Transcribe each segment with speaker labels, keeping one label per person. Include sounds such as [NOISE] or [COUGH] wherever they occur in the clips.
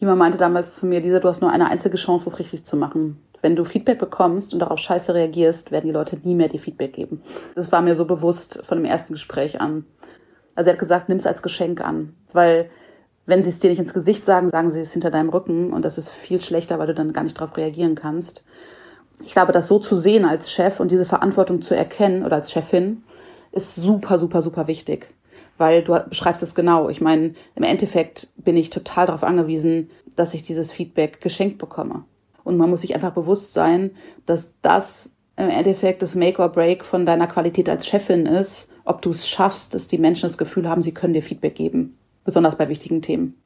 Speaker 1: Jemand meinte damals zu mir, Lisa, du hast nur eine einzige Chance, das richtig zu machen. Wenn du Feedback bekommst und darauf scheiße reagierst, werden die Leute nie mehr dir Feedback geben. Das war mir so bewusst von dem ersten Gespräch an. Also er hat gesagt, nimm es als Geschenk an, weil wenn sie es dir nicht ins Gesicht sagen, sagen sie es hinter deinem Rücken und das ist viel schlechter, weil du dann gar nicht darauf reagieren kannst. Ich glaube, das so zu sehen als Chef und diese Verantwortung zu erkennen oder als Chefin ist super, super, super wichtig. Weil du beschreibst es genau. Ich meine, im Endeffekt bin ich total darauf angewiesen, dass ich dieses Feedback geschenkt bekomme. Und man muss sich einfach bewusst sein, dass das im Endeffekt das Make or Break von deiner Qualität als Chefin ist, ob du es schaffst, dass die Menschen das Gefühl haben, sie können dir Feedback geben besonders bei wichtigen Themen.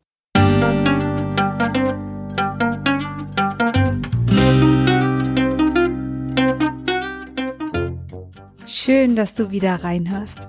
Speaker 2: Schön, dass du wieder reinhörst.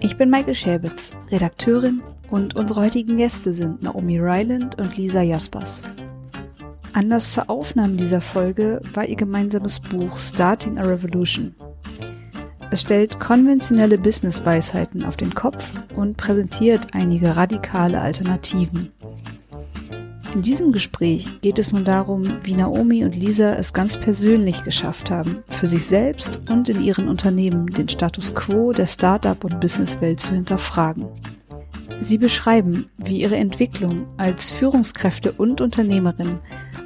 Speaker 2: Ich bin Michael Schäbitz, Redakteurin und unsere heutigen Gäste sind Naomi Ryland und Lisa Jaspers. Anders zur Aufnahme dieser Folge war ihr gemeinsames Buch Starting a Revolution – es stellt konventionelle Business-Weisheiten auf den Kopf und präsentiert einige radikale Alternativen. In diesem Gespräch geht es nun darum, wie Naomi und Lisa es ganz persönlich geschafft haben, für sich selbst und in ihren Unternehmen den Status quo der Startup- und Businesswelt zu hinterfragen. Sie beschreiben, wie ihre Entwicklung als Führungskräfte und Unternehmerin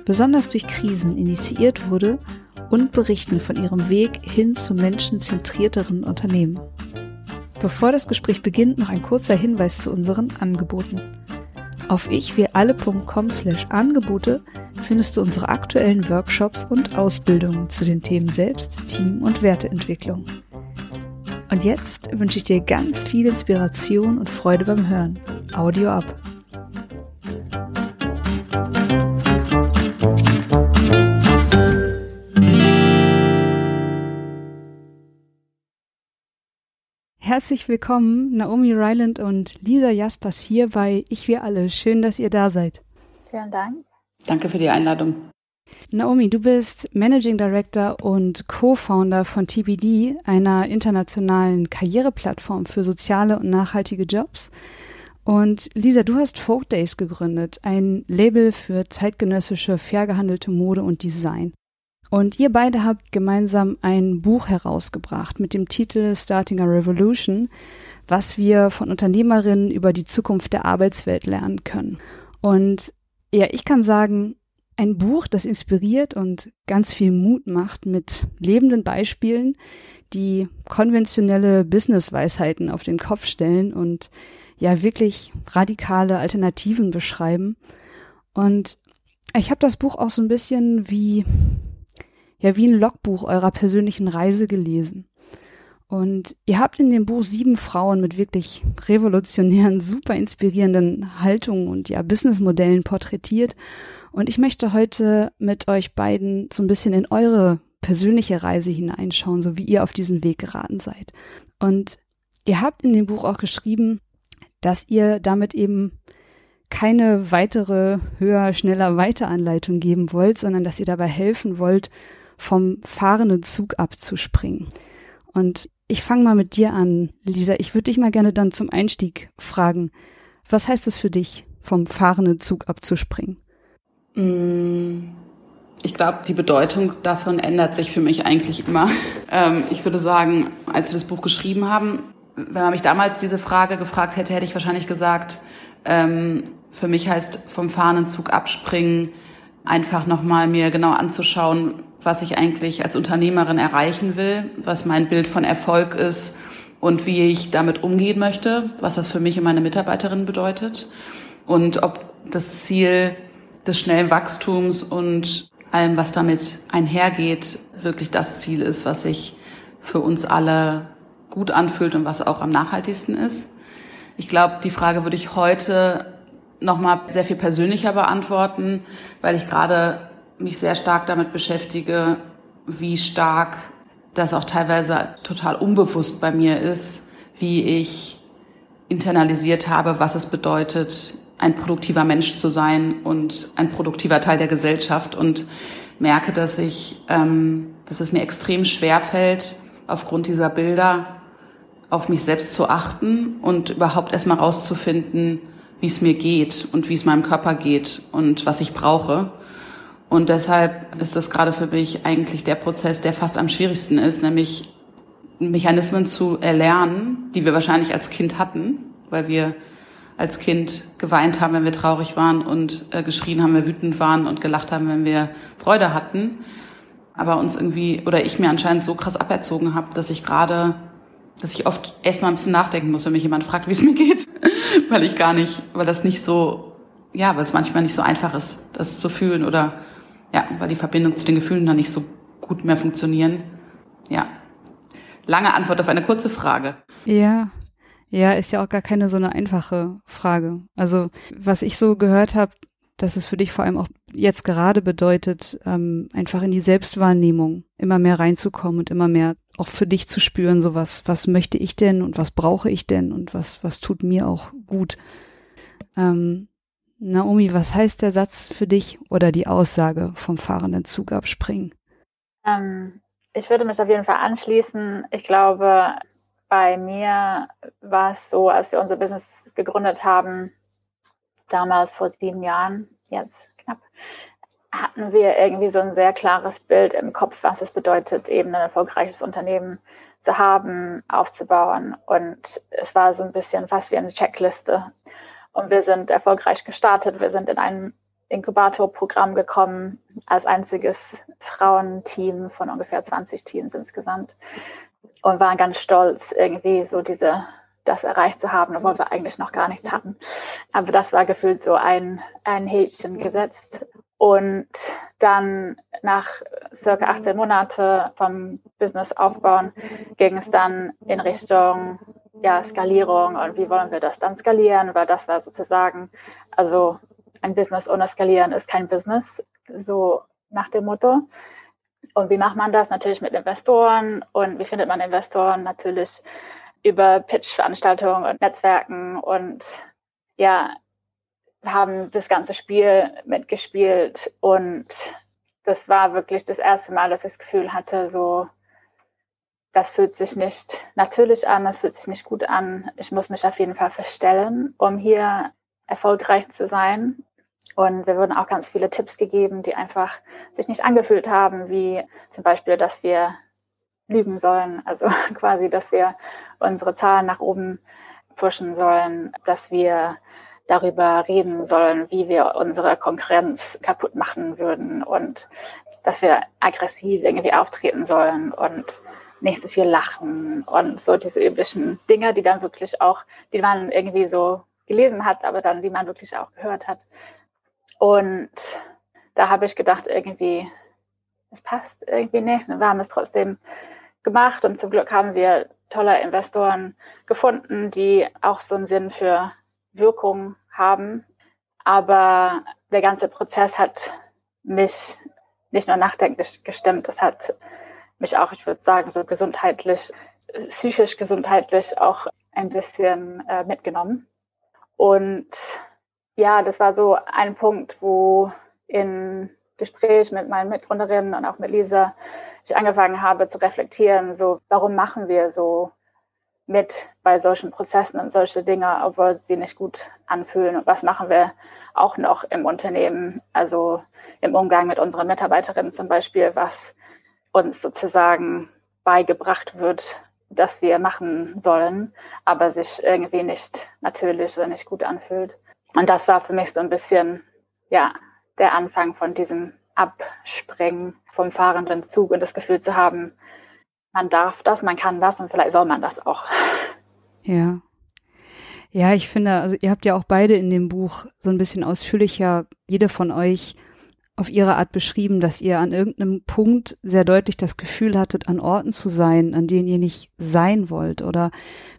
Speaker 2: besonders durch Krisen initiiert wurde und berichten von ihrem Weg hin zu menschenzentrierteren Unternehmen. Bevor das Gespräch beginnt, noch ein kurzer Hinweis zu unseren Angeboten. Auf ichwiralle.com slash Angebote findest du unsere aktuellen Workshops und Ausbildungen zu den Themen Selbst, Team und Werteentwicklung. Und jetzt wünsche ich dir ganz viel Inspiration und Freude beim Hören. Audio ab. Herzlich willkommen, Naomi Ryland und Lisa Jaspers hier bei Ich Wir Alle. Schön, dass ihr da seid.
Speaker 3: Vielen Dank.
Speaker 1: Danke für die Einladung.
Speaker 2: Naomi, du bist Managing Director und Co-Founder von TBD, einer internationalen Karriereplattform für soziale und nachhaltige Jobs. Und Lisa, du hast Folk Days gegründet, ein Label für zeitgenössische, fair gehandelte Mode und Design. Und ihr beide habt gemeinsam ein Buch herausgebracht mit dem Titel Starting a Revolution, was wir von Unternehmerinnen über die Zukunft der Arbeitswelt lernen können. Und ja, ich kann sagen, ein Buch, das inspiriert und ganz viel Mut macht mit lebenden Beispielen, die konventionelle Business-Weisheiten auf den Kopf stellen und ja wirklich radikale Alternativen beschreiben. Und ich habe das Buch auch so ein bisschen wie ja wie ein Logbuch eurer persönlichen Reise gelesen. Und ihr habt in dem Buch sieben Frauen mit wirklich revolutionären, super inspirierenden Haltungen und ja Businessmodellen porträtiert. Und ich möchte heute mit euch beiden so ein bisschen in eure persönliche Reise hineinschauen, so wie ihr auf diesen Weg geraten seid. Und ihr habt in dem Buch auch geschrieben, dass ihr damit eben keine weitere höher, schneller, weiter Anleitung geben wollt, sondern dass ihr dabei helfen wollt, vom fahrenden Zug abzuspringen. Und ich fange mal mit dir an, Lisa. Ich würde dich mal gerne dann zum Einstieg fragen, was heißt es für dich, vom fahrenden Zug abzuspringen?
Speaker 1: Mm, ich glaube, die Bedeutung davon ändert sich für mich eigentlich immer. [LAUGHS] Ähm, ich würde sagen, als wir das Buch geschrieben haben, wenn man mich damals diese Frage gefragt hätte, hätte ich wahrscheinlich gesagt, ähm, für mich heißt vom fahrenden Zug abspringen, einfach nochmal mir genau anzuschauen, was ich eigentlich als Unternehmerin erreichen will, was mein Bild von Erfolg ist und wie ich damit umgehen möchte, was das für mich und meine Mitarbeiterin bedeutet und ob das Ziel des schnellen Wachstums und allem, was damit einhergeht, wirklich das Ziel ist, was sich für uns alle gut anfühlt und was auch am nachhaltigsten ist. Ich glaube, die Frage würde ich heute nochmal sehr viel persönlicher beantworten, weil ich gerade mich sehr stark damit beschäftige, wie stark das auch teilweise total unbewusst bei mir ist, wie ich internalisiert habe, was es bedeutet, ein produktiver Mensch zu sein und ein produktiver Teil der Gesellschaft und merke, dass ich, ähm, dass es mir extrem schwer fällt, aufgrund dieser Bilder auf mich selbst zu achten und überhaupt erstmal rauszufinden, wie es mir geht und wie es meinem Körper geht und was ich brauche. Und deshalb ist das gerade für mich eigentlich der Prozess, der fast am schwierigsten ist, nämlich Mechanismen zu erlernen, die wir wahrscheinlich als Kind hatten, weil wir als Kind geweint haben, wenn wir traurig waren und äh, geschrien haben, wenn wir wütend waren und gelacht haben, wenn wir Freude hatten. Aber uns irgendwie, oder ich mir anscheinend so krass aberzogen habe, dass ich gerade, dass ich oft erstmal ein bisschen nachdenken muss, wenn mich jemand fragt, wie es mir geht. [LAUGHS] weil ich gar nicht, weil das nicht so, ja, weil es manchmal nicht so einfach ist, das zu fühlen oder ja, weil die Verbindung zu den Gefühlen dann nicht so gut mehr funktionieren. Ja. Lange Antwort auf eine kurze Frage.
Speaker 2: Ja. Ja, ist ja auch gar keine so eine einfache Frage. Also, was ich so gehört habe, dass es für dich vor allem auch jetzt gerade bedeutet, ähm, einfach in die Selbstwahrnehmung immer mehr reinzukommen und immer mehr auch für dich zu spüren, so was, was möchte ich denn und was brauche ich denn und was, was tut mir auch gut. Ähm, Naomi, was heißt der Satz für dich oder die Aussage vom fahrenden Zug abspringen?
Speaker 3: Ähm, ich würde mich auf jeden Fall anschließen. Ich glaube, bei mir war es so, als wir unser Business gegründet haben, damals vor sieben Jahren, jetzt knapp, hatten wir irgendwie so ein sehr klares Bild im Kopf, was es bedeutet, eben ein erfolgreiches Unternehmen zu haben, aufzubauen. Und es war so ein bisschen fast wie eine Checkliste. Und wir sind erfolgreich gestartet. Wir sind in ein Inkubatorprogramm gekommen, als einziges Frauenteam von ungefähr 20 Teams insgesamt. Und waren ganz stolz, irgendwie so diese, das erreicht zu haben, obwohl wir eigentlich noch gar nichts hatten. Aber das war gefühlt so ein, ein Häkchen gesetzt. Und dann nach circa 18 Monate vom Business aufbauen, ging es dann in Richtung ja, Skalierung und wie wollen wir das dann skalieren, weil das war sozusagen, also ein Business ohne Skalieren ist kein Business, so nach dem Motto. Und wie macht man das? Natürlich mit Investoren. Und wie findet man Investoren? Natürlich über Pitch-Veranstaltungen und Netzwerken. Und ja, haben das ganze Spiel mitgespielt. Und das war wirklich das erste Mal, dass ich das Gefühl hatte, so, das fühlt sich nicht natürlich an, das fühlt sich nicht gut an. Ich muss mich auf jeden Fall verstellen, um hier erfolgreich zu sein. Und wir wurden auch ganz viele Tipps gegeben, die einfach sich nicht angefühlt haben, wie zum Beispiel, dass wir lügen sollen, also [LAUGHS] quasi, dass wir unsere Zahlen nach oben pushen sollen, dass wir darüber reden sollen, wie wir unsere Konkurrenz kaputt machen würden und dass wir aggressiv irgendwie auftreten sollen und nicht so viel lachen und so diese üblichen Dinge, die dann wirklich auch, die man irgendwie so gelesen hat, aber dann, die man wirklich auch gehört hat. Und da habe ich gedacht, irgendwie, es passt irgendwie nicht. Wir haben es trotzdem gemacht und zum Glück haben wir tolle Investoren gefunden, die auch so einen Sinn für Wirkung haben. Aber der ganze Prozess hat mich nicht nur nachdenklich gestimmt, das hat mich auch, ich würde sagen, so gesundheitlich, psychisch gesundheitlich auch ein bisschen äh, mitgenommen. Und ja, das war so ein Punkt, wo in Gespräch mit meinen Mitgründerinnen und auch mit Lisa ich angefangen habe zu reflektieren, so warum machen wir so mit bei solchen Prozessen und solche Dinge, obwohl sie nicht gut anfühlen und was machen wir auch noch im Unternehmen, also im Umgang mit unseren Mitarbeiterinnen zum Beispiel, was uns sozusagen beigebracht wird, dass wir machen sollen, aber sich irgendwie nicht natürlich oder nicht gut anfühlt. Und das war für mich so ein bisschen, ja, der Anfang von diesem Abspringen vom fahrenden Zug und das Gefühl zu haben, man darf das, man kann das und vielleicht soll man das auch.
Speaker 2: Ja. Ja, ich finde, also ihr habt ja auch beide in dem Buch so ein bisschen ausführlicher, jede von euch auf ihre Art beschrieben, dass ihr an irgendeinem Punkt sehr deutlich das Gefühl hattet, an Orten zu sein, an denen ihr nicht sein wollt oder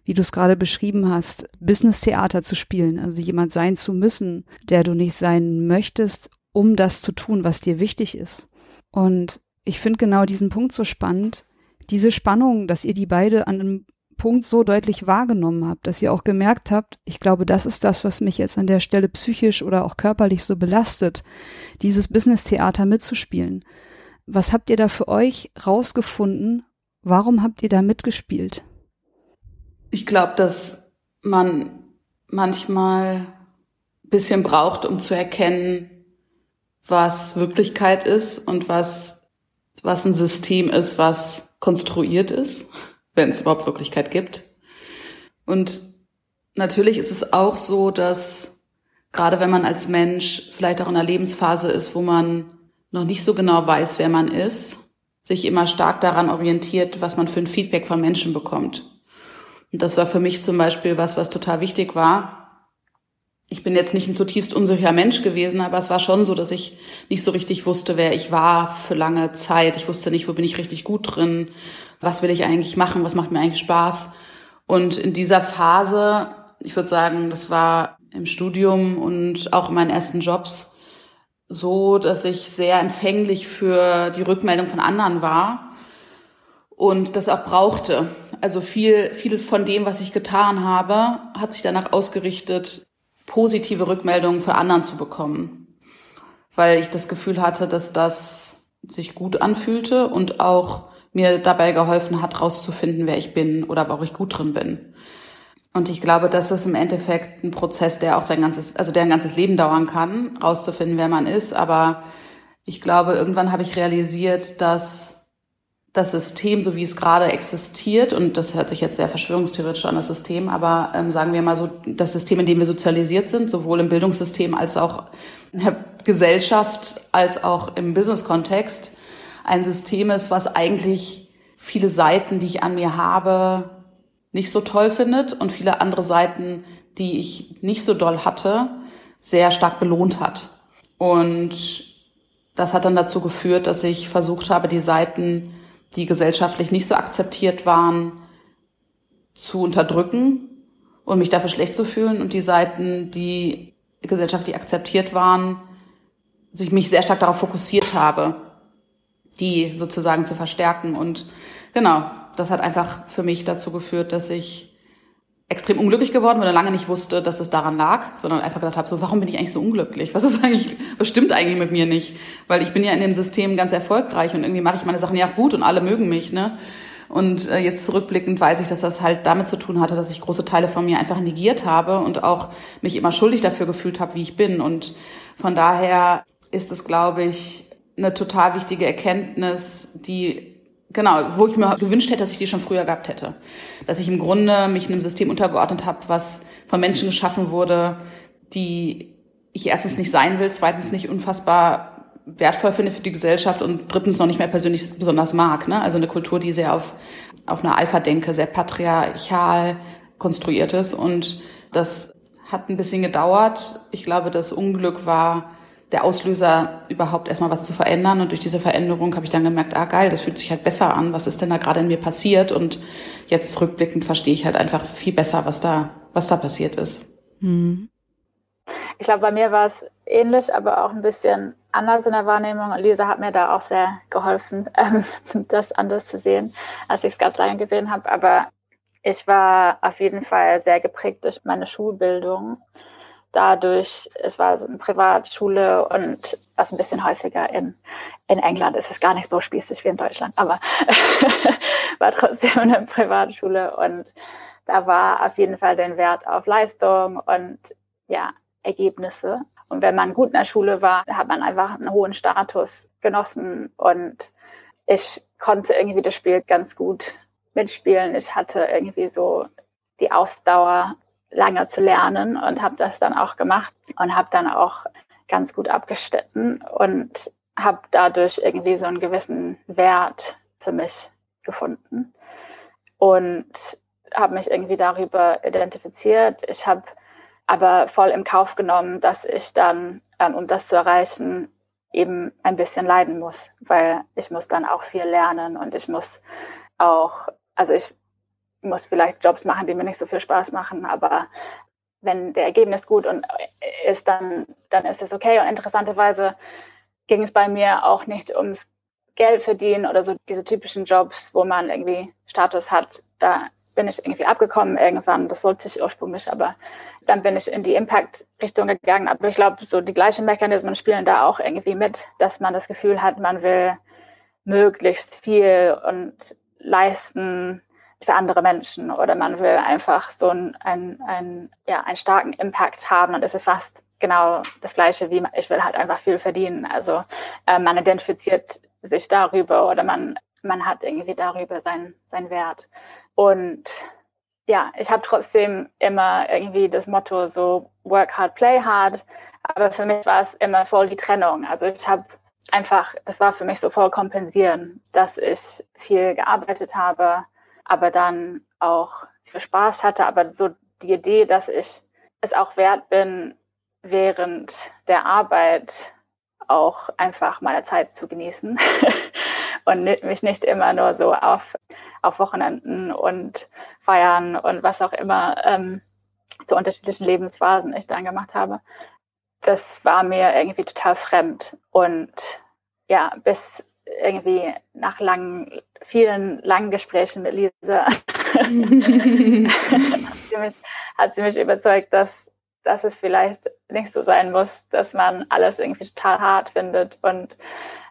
Speaker 2: wie du es gerade beschrieben hast, Business-Theater zu spielen, also jemand sein zu müssen, der du nicht sein möchtest, um das zu tun, was dir wichtig ist. Und ich finde genau diesen Punkt so spannend, diese Spannung, dass ihr die beide an einem Punkt so deutlich wahrgenommen habt, dass ihr auch gemerkt habt, ich glaube, das ist das, was mich jetzt an der Stelle psychisch oder auch körperlich so belastet, dieses Business-Theater mitzuspielen. Was habt ihr da für euch rausgefunden? Warum habt ihr da mitgespielt?
Speaker 1: Ich glaube, dass man manchmal ein bisschen braucht, um zu erkennen, was Wirklichkeit ist und was, was ein System ist, was konstruiert ist wenn es überhaupt Wirklichkeit gibt. Und natürlich ist es auch so, dass gerade wenn man als Mensch vielleicht auch in einer Lebensphase ist, wo man noch nicht so genau weiß, wer man ist, sich immer stark daran orientiert, was man für ein Feedback von Menschen bekommt. Und das war für mich zum Beispiel was, was total wichtig war. Ich bin jetzt nicht ein zutiefst unsicherer Mensch gewesen, aber es war schon so, dass ich nicht so richtig wusste, wer ich war für lange Zeit. Ich wusste nicht, wo bin ich richtig gut drin, was will ich eigentlich machen, was macht mir eigentlich Spaß. Und in dieser Phase, ich würde sagen, das war im Studium und auch in meinen ersten Jobs so, dass ich sehr empfänglich für die Rückmeldung von anderen war und das auch brauchte. Also viel, viel von dem, was ich getan habe, hat sich danach ausgerichtet, positive Rückmeldungen von anderen zu bekommen, weil ich das Gefühl hatte, dass das sich gut anfühlte und auch mir dabei geholfen hat, rauszufinden, wer ich bin oder wo ich gut drin bin. Und ich glaube, das ist im Endeffekt ein Prozess, der auch sein ganzes, also der ein ganzes Leben dauern kann, rauszufinden, wer man ist. Aber ich glaube, irgendwann habe ich realisiert, dass das System, so wie es gerade existiert, und das hört sich jetzt sehr verschwörungstheoretisch an, das System, aber ähm, sagen wir mal so, das System, in dem wir sozialisiert sind, sowohl im Bildungssystem als auch in der Gesellschaft, als auch im Business-Kontext, ein System ist, was eigentlich viele Seiten, die ich an mir habe, nicht so toll findet und viele andere Seiten, die ich nicht so doll hatte, sehr stark belohnt hat. Und das hat dann dazu geführt, dass ich versucht habe, die Seiten, die gesellschaftlich nicht so akzeptiert waren, zu unterdrücken und mich dafür schlecht zu fühlen und die Seiten, die gesellschaftlich akzeptiert waren, sich mich sehr stark darauf fokussiert habe, die sozusagen zu verstärken. Und genau, das hat einfach für mich dazu geführt, dass ich extrem unglücklich geworden bin und lange nicht wusste, dass es daran lag, sondern einfach gesagt habe, so, warum bin ich eigentlich so unglücklich? Was ist eigentlich, was stimmt eigentlich mit mir nicht? Weil ich bin ja in dem System ganz erfolgreich und irgendwie mache ich meine Sachen ja gut und alle mögen mich, ne? Und äh, jetzt zurückblickend weiß ich, dass das halt damit zu tun hatte, dass ich große Teile von mir einfach negiert habe und auch mich immer schuldig dafür gefühlt habe, wie ich bin. Und von daher ist es, glaube ich, eine total wichtige Erkenntnis, die genau, wo ich mir gewünscht hätte, dass ich die schon früher gehabt hätte. Dass ich im Grunde mich einem System untergeordnet habe, was von Menschen geschaffen wurde, die ich erstens nicht sein will, zweitens nicht unfassbar wertvoll finde für die Gesellschaft und drittens noch nicht mehr persönlich besonders mag. Ne? Also eine Kultur, die sehr auf, auf einer Alpha-Denke, sehr patriarchal konstruiert ist. Und das hat ein bisschen gedauert. Ich glaube, das Unglück war der Auslöser, überhaupt erstmal was zu verändern. Und durch diese Veränderung habe ich dann gemerkt, ah geil, das fühlt sich halt besser an. Was ist denn da gerade in mir passiert? Und jetzt rückblickend verstehe ich halt einfach viel besser, was da, was da passiert ist. Mhm.
Speaker 3: Ich glaube, bei mir war es ähnlich, aber auch ein bisschen anders in der Wahrnehmung. Lisa hat mir da auch sehr geholfen, [LAUGHS] ähm, das anders zu sehen, als ich es ganz lange gesehen habe. Aber ich war auf jeden Fall sehr geprägt durch meine Schulbildung dadurch, es war so eine Privatschule und was ein bisschen häufiger in, in England ist es gar nicht so spießig wie in Deutschland, aber [LAUGHS] war trotzdem eine Privatschule und da war auf jeden Fall den Wert auf Leistung und ja, Ergebnisse. Und wenn man gut in der Schule war, hat man einfach einen hohen Status genossen und ich konnte irgendwie das Spiel ganz gut mitspielen. Ich hatte irgendwie so die Ausdauer, lange zu lernen und habe das dann auch gemacht und habe dann auch ganz gut abgeschnitten und habe dadurch irgendwie so einen gewissen Wert für mich gefunden und habe mich irgendwie darüber identifiziert. Ich habe aber voll im Kauf genommen, dass ich dann, ähm, um das zu erreichen, eben ein bisschen leiden muss, weil ich muss dann auch viel lernen und ich muss auch, also ich muss vielleicht Jobs machen, die mir nicht so viel Spaß machen, aber wenn der Ergebnis gut und ist, dann, dann ist es okay. Und interessanterweise ging es bei mir auch nicht ums Geld verdienen oder so diese typischen Jobs, wo man irgendwie Status hat. Da bin ich irgendwie abgekommen irgendwann. Das wollte ich ursprünglich, aber dann bin ich in die Impact-Richtung gegangen. Aber ich glaube, so die gleichen Mechanismen spielen da auch irgendwie mit, dass man das Gefühl hat, man will möglichst viel und leisten für andere Menschen oder man will einfach so einen, einen, einen, ja, einen starken Impact haben und es ist fast genau das Gleiche wie ich will halt einfach viel verdienen. Also äh, man identifiziert sich darüber oder man, man hat irgendwie darüber seinen, seinen Wert. Und ja, ich habe trotzdem immer irgendwie das Motto so work hard, play hard. Aber für mich war es immer voll die Trennung. Also ich habe einfach, das war für mich so voll kompensieren, dass ich viel gearbeitet habe, aber dann auch für Spaß hatte. Aber so die Idee, dass ich es auch wert bin, während der Arbeit auch einfach meine Zeit zu genießen [LAUGHS] und mich nicht immer nur so auf, auf Wochenenden und Feiern und was auch immer ähm, zu unterschiedlichen Lebensphasen ich dann gemacht habe. Das war mir irgendwie total fremd. Und ja, bis irgendwie nach langen, vielen langen Gesprächen mit Lisa [LAUGHS] [LAUGHS] hat, sie mich, überzeugt, dass dass es vielleicht nicht so sein muss, dass man alles irgendwie total hart findet und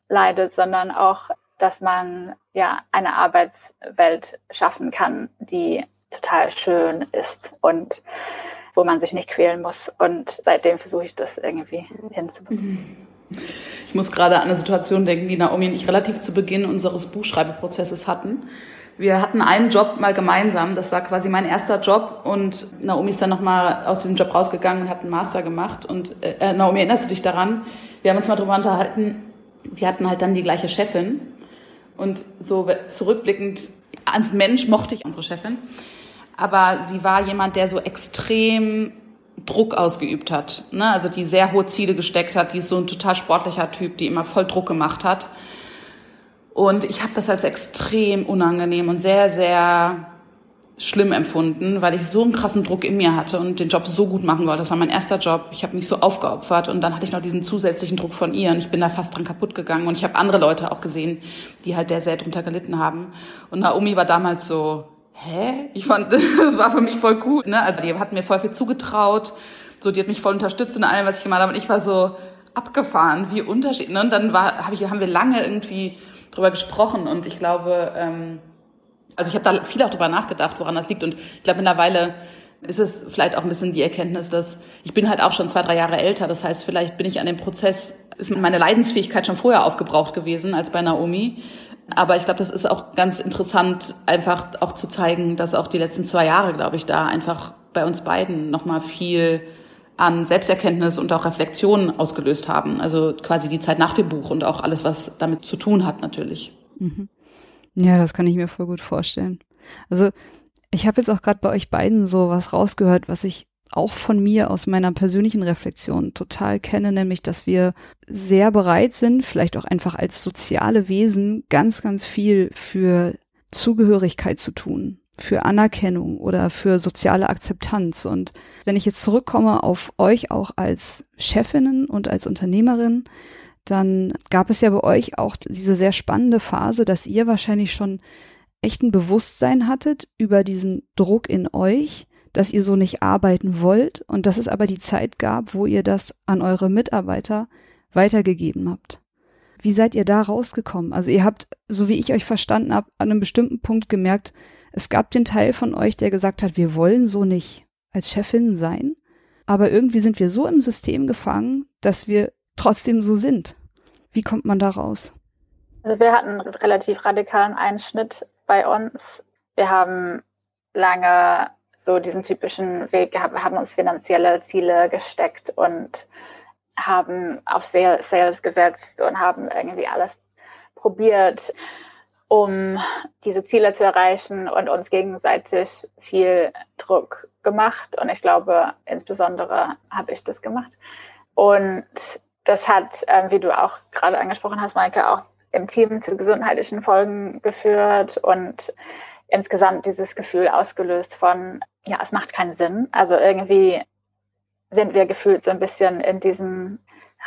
Speaker 3: leidet, sondern auch, dass man ja eine Arbeitswelt schaffen kann, die total schön ist und wo man sich nicht quälen muss. Und seitdem versuche ich das irgendwie hinzubekommen. [LAUGHS]
Speaker 1: Ich muss gerade an eine Situation denken, die Naomi und ich relativ zu Beginn unseres Buchschreibeprozesses hatten. Wir hatten einen Job mal gemeinsam, das war quasi mein erster Job und Naomi ist dann nochmal aus diesem Job rausgegangen und hat einen Master gemacht. Und äh, Naomi, erinnerst du dich daran? Wir haben uns mal drüber unterhalten, wir hatten halt dann die gleiche Chefin und so zurückblickend als Mensch mochte ich unsere Chefin, aber sie war jemand, der so extrem Druck ausgeübt hat. Ne? Also die sehr hohe Ziele gesteckt hat, die ist so ein total sportlicher Typ, die immer voll Druck gemacht hat. Und ich habe das als extrem unangenehm und sehr, sehr schlimm empfunden, weil ich so einen krassen Druck in mir hatte und den Job so gut machen wollte. Das war mein erster Job. Ich habe mich so aufgeopfert und dann hatte ich noch diesen zusätzlichen Druck von ihr und ich bin da fast dran kaputt gegangen und ich habe andere Leute auch gesehen, die halt der sehr drunter gelitten haben. Und Naomi war damals so, hä? Ich fand, [LAUGHS] das war für mich voll cool. Ne? Also die hat mir voll viel zugetraut, so die hat mich voll unterstützt in allem, was ich gemacht habe. Und ich war so abgefahren, wie unterschiedlich. Ne? Und dann war, hab ich, haben wir lange irgendwie drüber gesprochen und ich glaube, ähm, also ich habe da viel auch drüber nachgedacht, woran das liegt und ich glaube mittlerweile ist es vielleicht auch ein bisschen die Erkenntnis, dass ich bin halt auch schon zwei, drei Jahre älter. Das heißt, vielleicht bin ich an dem Prozess, ist meine Leidensfähigkeit schon vorher aufgebraucht gewesen als bei Naomi. Aber ich glaube, das ist auch ganz interessant, einfach auch zu zeigen, dass auch die letzten zwei Jahre, glaube ich, da einfach bei uns beiden nochmal viel an Selbsterkenntnis und auch Reflexion ausgelöst haben. Also quasi die Zeit nach dem Buch und auch alles, was damit zu tun hat, natürlich. Mhm.
Speaker 2: Ja, das kann ich mir voll gut vorstellen. Also ich habe jetzt auch gerade bei euch beiden so was rausgehört, was ich auch von mir aus meiner persönlichen Reflexion total kenne, nämlich dass wir sehr bereit sind, vielleicht auch einfach als soziale Wesen ganz, ganz viel für Zugehörigkeit zu tun für Anerkennung oder für soziale Akzeptanz. Und wenn ich jetzt zurückkomme auf euch auch als Chefinnen und als Unternehmerin, dann gab es ja bei euch auch diese sehr spannende Phase, dass ihr wahrscheinlich schon echt ein Bewusstsein hattet über diesen Druck in euch, dass ihr so nicht arbeiten wollt und dass es aber die Zeit gab, wo ihr das an eure Mitarbeiter weitergegeben habt. Wie seid ihr da rausgekommen? Also ihr habt, so wie ich euch verstanden habe, an einem bestimmten Punkt gemerkt, es gab den Teil von euch, der gesagt hat, wir wollen so nicht als Chefin sein, aber irgendwie sind wir so im System gefangen, dass wir trotzdem so sind. Wie kommt man da raus?
Speaker 3: Also wir hatten einen relativ radikalen Einschnitt bei uns. Wir haben lange so diesen typischen Weg gehabt, wir haben uns finanzielle Ziele gesteckt und haben auf Sales gesetzt und haben irgendwie alles probiert um diese Ziele zu erreichen und uns gegenseitig viel Druck gemacht. Und ich glaube, insbesondere habe ich das gemacht. Und das hat, äh, wie du auch gerade angesprochen hast, Maike, auch im Team zu gesundheitlichen Folgen geführt und insgesamt dieses Gefühl ausgelöst von, ja, es macht keinen Sinn. Also irgendwie sind wir gefühlt so ein bisschen in diesem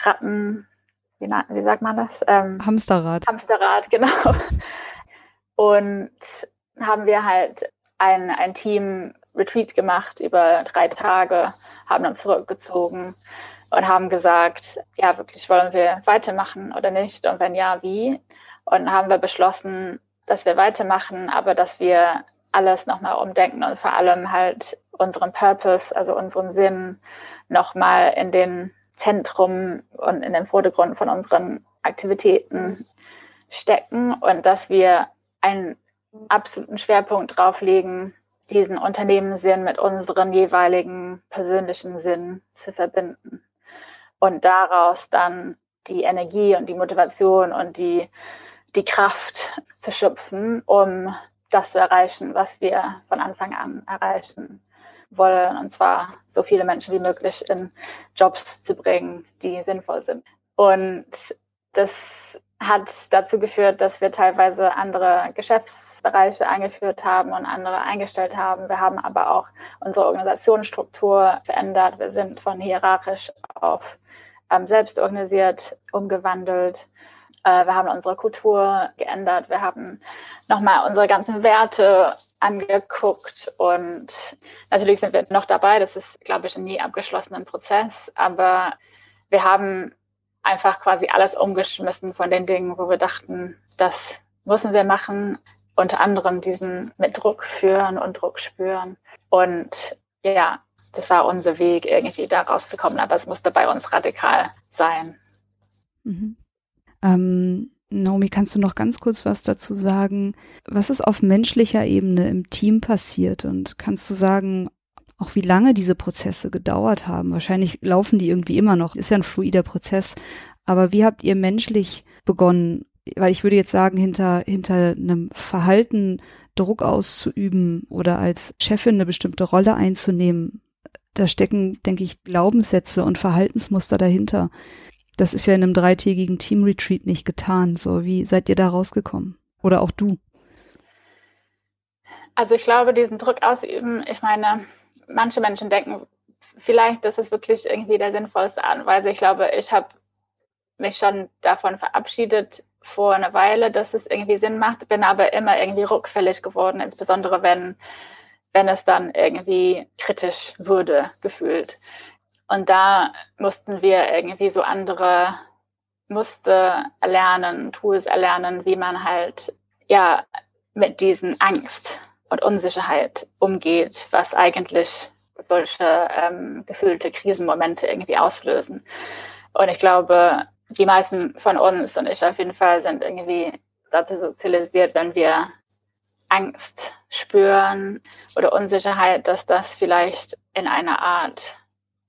Speaker 3: Ratten, wie, wie sagt man das?
Speaker 2: Ähm, Hamsterrad.
Speaker 3: Hamsterrad, [LAUGHS] genau. Und haben wir halt ein, ein Team Retreat gemacht über drei Tage, haben uns zurückgezogen und haben gesagt, ja, wirklich wollen wir weitermachen oder nicht? Und wenn ja, wie? Und haben wir beschlossen, dass wir weitermachen, aber dass wir alles nochmal umdenken und vor allem halt unseren Purpose, also unseren Sinn nochmal in den Zentrum und in den Vordergrund von unseren Aktivitäten stecken und dass wir einen absoluten Schwerpunkt drauf legen, diesen Unternehmenssinn mit unseren jeweiligen persönlichen Sinn zu verbinden und daraus dann die Energie und die Motivation und die, die Kraft zu schöpfen, um das zu erreichen, was wir von Anfang an erreichen wollen, und zwar so viele Menschen wie möglich in Jobs zu bringen, die sinnvoll sind. Und das hat dazu geführt, dass wir teilweise andere Geschäftsbereiche eingeführt haben und andere eingestellt haben. Wir haben aber auch unsere Organisationsstruktur verändert. Wir sind von hierarchisch auf ähm, selbst organisiert umgewandelt. Äh, wir haben unsere Kultur geändert. Wir haben nochmal unsere ganzen Werte angeguckt und natürlich sind wir noch dabei. Das ist, glaube ich, ein nie abgeschlossenen Prozess. Aber wir haben einfach quasi alles umgeschmissen von den Dingen, wo wir dachten, das müssen wir machen. Unter anderem diesen mit Druck führen und Druck spüren. Und ja, das war unser Weg, irgendwie da rauszukommen. Aber es musste bei uns radikal sein.
Speaker 2: Mhm. Ähm, Naomi, kannst du noch ganz kurz was dazu sagen? Was ist auf menschlicher Ebene im Team passiert? Und kannst du sagen, auch wie lange diese Prozesse gedauert haben? Wahrscheinlich laufen die irgendwie immer noch. Ist ja ein fluider Prozess. Aber wie habt ihr menschlich begonnen? Weil ich würde jetzt sagen, hinter, hinter einem Verhalten Druck auszuüben oder als Chefin eine bestimmte Rolle einzunehmen, da stecken, denke ich, Glaubenssätze und Verhaltensmuster dahinter. Das ist ja in einem dreitägigen Team-Retreat nicht getan. So, wie seid ihr da rausgekommen? Oder auch du?
Speaker 3: Also ich glaube, diesen Druck ausüben, ich meine, manche Menschen denken, vielleicht das ist wirklich irgendwie der sinnvollste Weise. Ich glaube, ich habe mich schon davon verabschiedet vor einer Weile, dass es irgendwie Sinn macht, bin aber immer irgendwie rückfällig geworden, insbesondere wenn, wenn es dann irgendwie kritisch wurde, gefühlt. Und da mussten wir irgendwie so andere Muster erlernen, Tools erlernen, wie man halt ja mit diesen Angst und Unsicherheit umgeht, was eigentlich solche ähm, gefühlte Krisenmomente irgendwie auslösen. Und ich glaube, die meisten von uns und ich auf jeden Fall sind irgendwie dazu sozialisiert, wenn wir Angst spüren oder Unsicherheit, dass das vielleicht in einer Art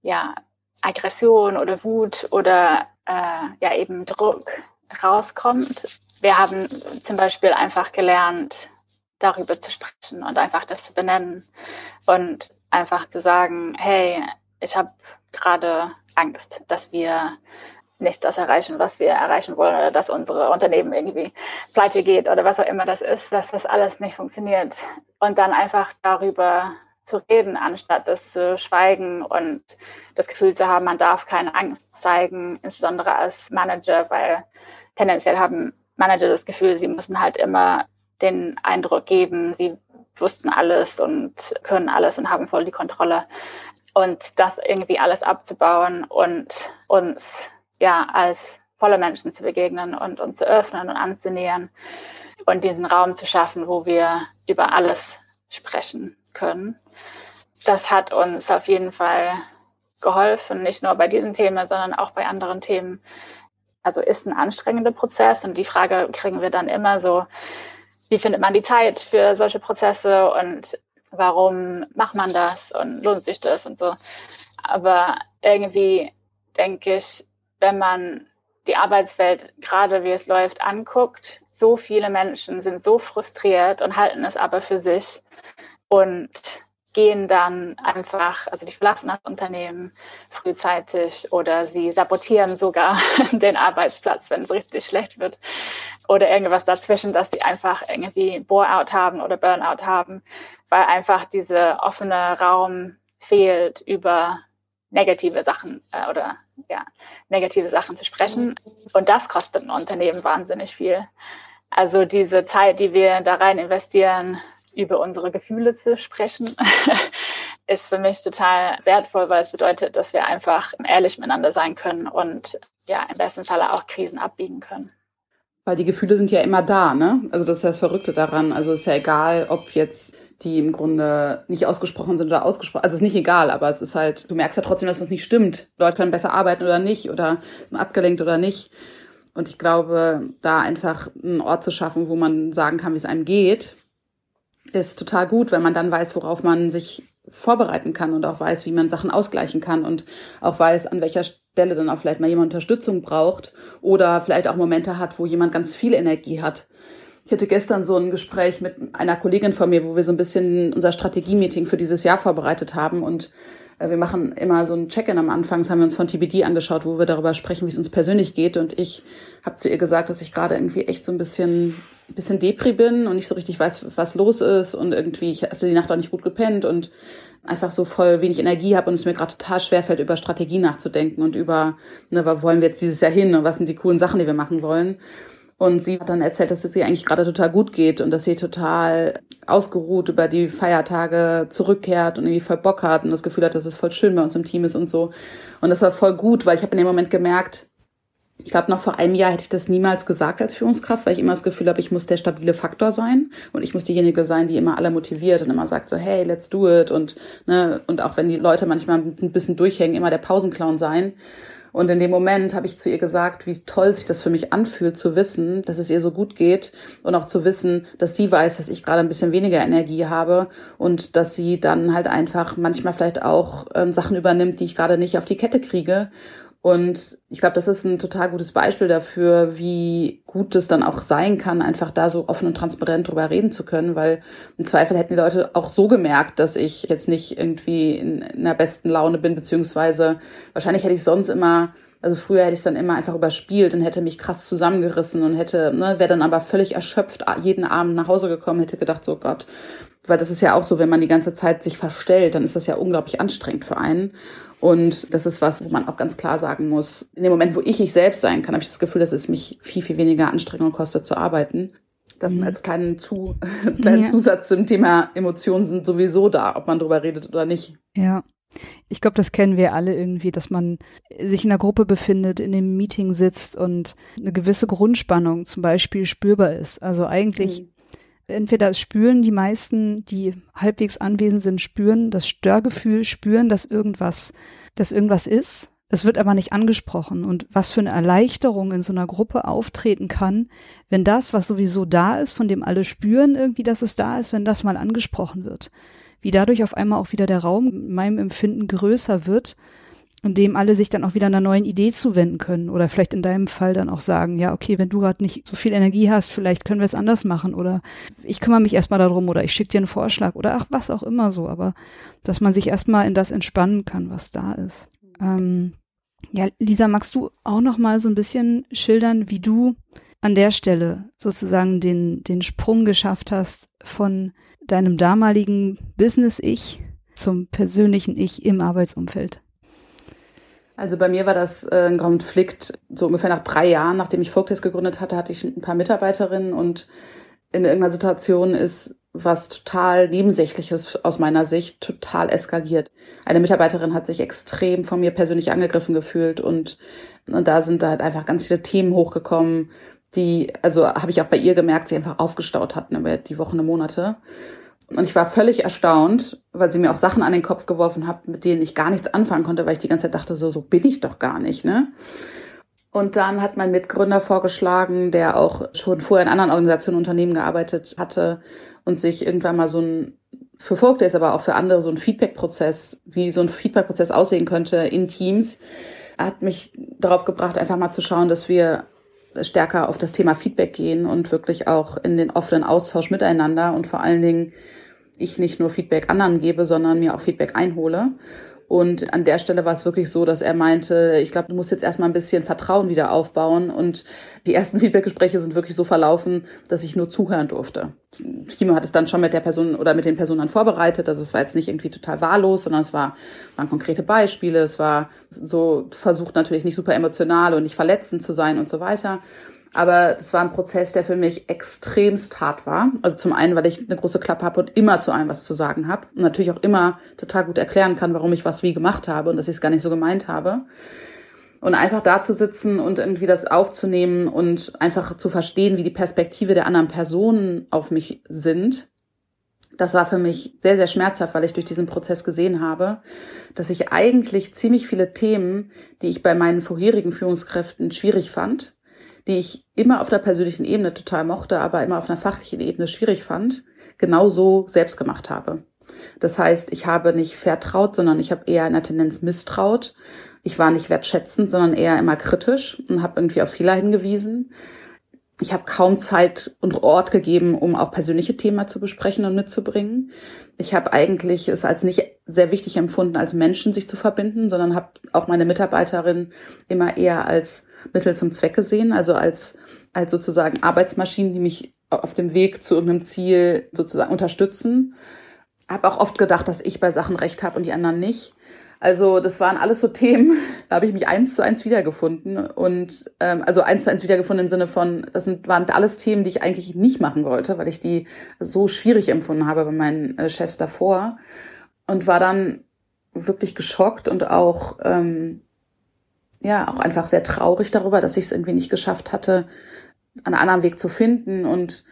Speaker 3: ja, Aggression oder Wut oder äh, ja eben Druck rauskommt. Wir haben zum Beispiel einfach gelernt, darüber zu sprechen und einfach das zu benennen und einfach zu sagen, hey, ich habe gerade Angst, dass wir nicht das erreichen, was wir erreichen wollen oder dass unsere Unternehmen irgendwie pleite geht oder was auch immer das ist, dass das alles nicht funktioniert. Und dann einfach darüber zu reden, anstatt das zu schweigen und das Gefühl zu haben, man darf keine Angst zeigen, insbesondere als Manager, weil tendenziell haben Manager das Gefühl, sie müssen halt immer den Eindruck geben, sie wussten alles und können alles und haben voll die Kontrolle. Und das irgendwie alles abzubauen und uns ja als volle Menschen zu begegnen und uns zu öffnen und anzunähern und diesen Raum zu schaffen, wo wir über alles sprechen können. Das hat uns auf jeden Fall geholfen, nicht nur bei diesem Thema, sondern auch bei anderen Themen. Also ist ein anstrengender Prozess und die Frage kriegen wir dann immer so, wie findet man die Zeit für solche Prozesse und warum macht man das und lohnt sich das und so. Aber irgendwie denke ich, wenn man die Arbeitswelt gerade wie es läuft anguckt, so viele Menschen sind so frustriert und halten es aber für sich und gehen dann einfach, also die verlassen das Unternehmen frühzeitig oder sie sabotieren sogar [LAUGHS] den Arbeitsplatz, wenn es richtig schlecht wird oder irgendwas dazwischen, dass sie einfach irgendwie Bore-out haben oder Burnout haben, weil einfach dieser offene Raum fehlt über negative Sachen äh, oder ja, negative Sachen zu sprechen. Und das kostet ein Unternehmen wahnsinnig viel. Also diese Zeit, die wir da rein investieren, über unsere Gefühle zu sprechen, [LAUGHS] ist für mich total wertvoll, weil es bedeutet, dass wir einfach ehrlich miteinander sein können und ja, im besten Falle auch Krisen abbiegen können.
Speaker 1: Weil die Gefühle sind ja immer da, ne? Also das ist ja das Verrückte daran. Also es ist ja egal, ob jetzt die im Grunde nicht ausgesprochen sind oder ausgesprochen. Also es ist nicht egal, aber es ist halt, du merkst ja trotzdem, dass was nicht stimmt. Leute können besser arbeiten oder nicht oder sind abgelenkt oder nicht. Und ich glaube, da einfach einen Ort zu schaffen, wo man sagen kann, wie es einem geht, ist total gut, wenn man dann weiß, worauf man sich vorbereiten kann und auch weiß, wie man Sachen ausgleichen kann und auch weiß, an welcher Stelle dann auch vielleicht mal jemand Unterstützung braucht oder vielleicht auch Momente hat, wo jemand ganz viel Energie hat. Ich hatte gestern so ein Gespräch mit einer Kollegin von mir, wo wir so ein bisschen unser Strategie-Meeting für dieses Jahr vorbereitet haben und äh, wir machen immer so ein Check-in am Anfang. Das haben wir uns von TBD angeschaut, wo wir darüber sprechen, wie es uns persönlich geht. Und ich habe zu ihr gesagt, dass ich gerade irgendwie echt so ein bisschen ein bisschen Depri bin und nicht so richtig weiß, was los ist und irgendwie, ich hatte die Nacht auch nicht gut gepennt und einfach so voll wenig Energie habe und es mir gerade total schwer fällt, über Strategie nachzudenken und über, ne, wo wollen wir jetzt dieses Jahr hin und was sind die coolen Sachen, die wir machen wollen. Und sie hat dann erzählt, dass es ihr eigentlich gerade total gut geht und dass sie total ausgeruht über die Feiertage zurückkehrt und irgendwie voll Bock hat und das Gefühl hat, dass es voll schön bei uns im Team ist und so. Und das war voll gut, weil ich habe in dem Moment gemerkt, ich glaube, noch vor einem Jahr hätte ich das niemals gesagt als Führungskraft, weil ich immer das Gefühl habe, ich muss der stabile Faktor sein und ich muss diejenige sein, die immer alle motiviert und immer sagt so, hey, let's do it und ne, und auch wenn die Leute manchmal ein bisschen durchhängen, immer der Pausenclown sein. Und in dem Moment habe ich zu ihr gesagt, wie toll sich das für mich anfühlt, zu wissen, dass es ihr so gut geht und auch zu wissen, dass sie weiß, dass ich gerade ein bisschen weniger Energie habe und dass sie dann halt einfach manchmal vielleicht auch ähm, Sachen übernimmt, die ich gerade nicht auf die Kette kriege und ich glaube, das ist ein total gutes Beispiel dafür, wie gut es dann auch sein kann, einfach da so offen und transparent drüber reden zu können, weil im Zweifel hätten die Leute auch so gemerkt, dass ich jetzt nicht irgendwie in, in der besten Laune bin, beziehungsweise wahrscheinlich hätte ich sonst immer also früher hätte ich es dann immer einfach überspielt und hätte mich krass zusammengerissen und hätte, ne, wäre dann aber völlig erschöpft jeden Abend nach Hause gekommen, hätte gedacht, so Gott, weil das ist ja auch so, wenn man die ganze Zeit sich verstellt, dann ist das ja unglaublich anstrengend für einen. Und das ist was, wo man auch ganz klar sagen muss, in dem Moment, wo ich ich selbst sein kann, habe ich das Gefühl, dass es mich viel, viel weniger Anstrengung kostet zu arbeiten. Das mhm. als kleinen, Zu [LAUGHS] als kleinen ja. Zusatz zum Thema Emotionen sind sowieso da, ob man drüber redet oder nicht.
Speaker 2: Ja. Ich glaube, das kennen wir alle irgendwie, dass man sich in einer Gruppe befindet, in einem Meeting sitzt und eine gewisse Grundspannung zum Beispiel spürbar ist. Also eigentlich mhm entweder spüren die meisten, die halbwegs anwesend sind, spüren das Störgefühl, spüren, dass irgendwas, dass irgendwas ist. Es wird aber nicht angesprochen. Und was für eine Erleichterung in so einer Gruppe auftreten kann, wenn das, was sowieso da ist, von dem alle spüren irgendwie, dass es da ist, wenn das mal angesprochen wird. Wie dadurch auf einmal auch wieder der Raum in meinem Empfinden größer wird in dem alle sich dann auch wieder einer neuen Idee zuwenden können oder vielleicht in deinem Fall dann auch sagen, ja, okay, wenn du gerade nicht so viel Energie hast, vielleicht können wir es anders machen oder ich kümmere mich erstmal darum oder ich schicke dir einen Vorschlag oder ach, was auch immer so, aber dass man sich erstmal in das entspannen kann, was da ist. Ähm, ja, Lisa, magst du auch noch mal so ein bisschen schildern, wie du an der Stelle sozusagen den, den Sprung geschafft hast von deinem damaligen Business-Ich zum persönlichen Ich im Arbeitsumfeld?
Speaker 1: Also bei mir war das äh, ein Konflikt, so ungefähr nach drei Jahren, nachdem ich Folktest gegründet hatte, hatte ich ein paar Mitarbeiterinnen und in irgendeiner Situation ist was total Nebensächliches aus meiner Sicht total eskaliert. Eine Mitarbeiterin hat sich extrem von mir persönlich angegriffen gefühlt und, und da sind halt einfach ganz viele Themen hochgekommen, die, also habe ich auch bei ihr gemerkt, sie einfach aufgestaut hatten über die Wochen und Monate. Und ich war völlig erstaunt, weil sie mir auch Sachen an den Kopf geworfen hat, mit denen ich gar nichts anfangen konnte, weil ich die ganze Zeit dachte, so, so bin ich doch gar nicht, ne? Und dann hat mein Mitgründer vorgeschlagen, der auch schon vorher in anderen Organisationen, Unternehmen gearbeitet hatte und sich irgendwann mal so ein, für Folkdays, aber auch für andere so ein Feedback-Prozess, wie so ein Feedback-Prozess aussehen könnte in Teams, hat mich darauf gebracht, einfach mal zu schauen, dass wir stärker auf das Thema Feedback gehen und wirklich auch in den offenen Austausch miteinander und vor allen Dingen ich nicht nur Feedback anderen gebe, sondern mir auch Feedback einhole. Und an der Stelle war es wirklich so, dass er meinte, ich glaube, du musst jetzt erstmal ein bisschen Vertrauen wieder aufbauen. Und die ersten [LAUGHS] Feedbackgespräche sind wirklich so verlaufen, dass ich nur zuhören durfte. Timo hat es dann schon mit der Person oder mit den Personen vorbereitet. Also es war jetzt nicht irgendwie total wahllos, sondern es war, waren konkrete Beispiele. Es war so versucht natürlich nicht super emotional und nicht verletzend zu sein und so weiter. Aber das war ein Prozess, der für mich extremst hart war. Also zum einen, weil ich eine große Klappe habe und immer zu allem was zu sagen habe. Und natürlich auch immer total gut erklären kann, warum ich was wie gemacht habe und dass ich es gar nicht so gemeint habe. Und einfach da zu sitzen und irgendwie das aufzunehmen und einfach zu verstehen, wie die Perspektive der anderen Personen auf mich sind, das war für mich sehr, sehr schmerzhaft, weil ich durch diesen Prozess gesehen habe, dass ich eigentlich ziemlich viele Themen, die ich bei meinen vorherigen Führungskräften schwierig fand, die ich immer auf der persönlichen Ebene total mochte, aber immer auf einer fachlichen Ebene schwierig fand, genauso selbst gemacht habe. Das heißt, ich habe nicht vertraut, sondern ich habe eher in der Tendenz misstraut. Ich war nicht wertschätzend, sondern eher immer kritisch und habe irgendwie auf Fehler hingewiesen. Ich habe kaum Zeit und Ort gegeben, um auch persönliche Themen zu besprechen und mitzubringen. Ich habe eigentlich es als nicht sehr wichtig empfunden, als Menschen sich zu verbinden, sondern habe auch meine Mitarbeiterin immer eher als Mittel zum Zwecke sehen, also als, als sozusagen Arbeitsmaschinen, die mich auf dem Weg zu irgendeinem Ziel sozusagen unterstützen. Habe auch oft gedacht, dass ich bei Sachen recht habe und die anderen nicht. Also das waren alles so Themen, [LAUGHS] da habe ich mich eins zu eins wiedergefunden und ähm, also eins zu eins wiedergefunden im Sinne von, das sind, waren alles Themen, die ich eigentlich nicht machen wollte, weil ich die so schwierig empfunden habe bei meinen äh, Chefs davor und war dann wirklich geschockt und auch ähm, ja auch einfach sehr traurig darüber, dass ich es irgendwie nicht geschafft hatte, einen anderen Weg zu finden und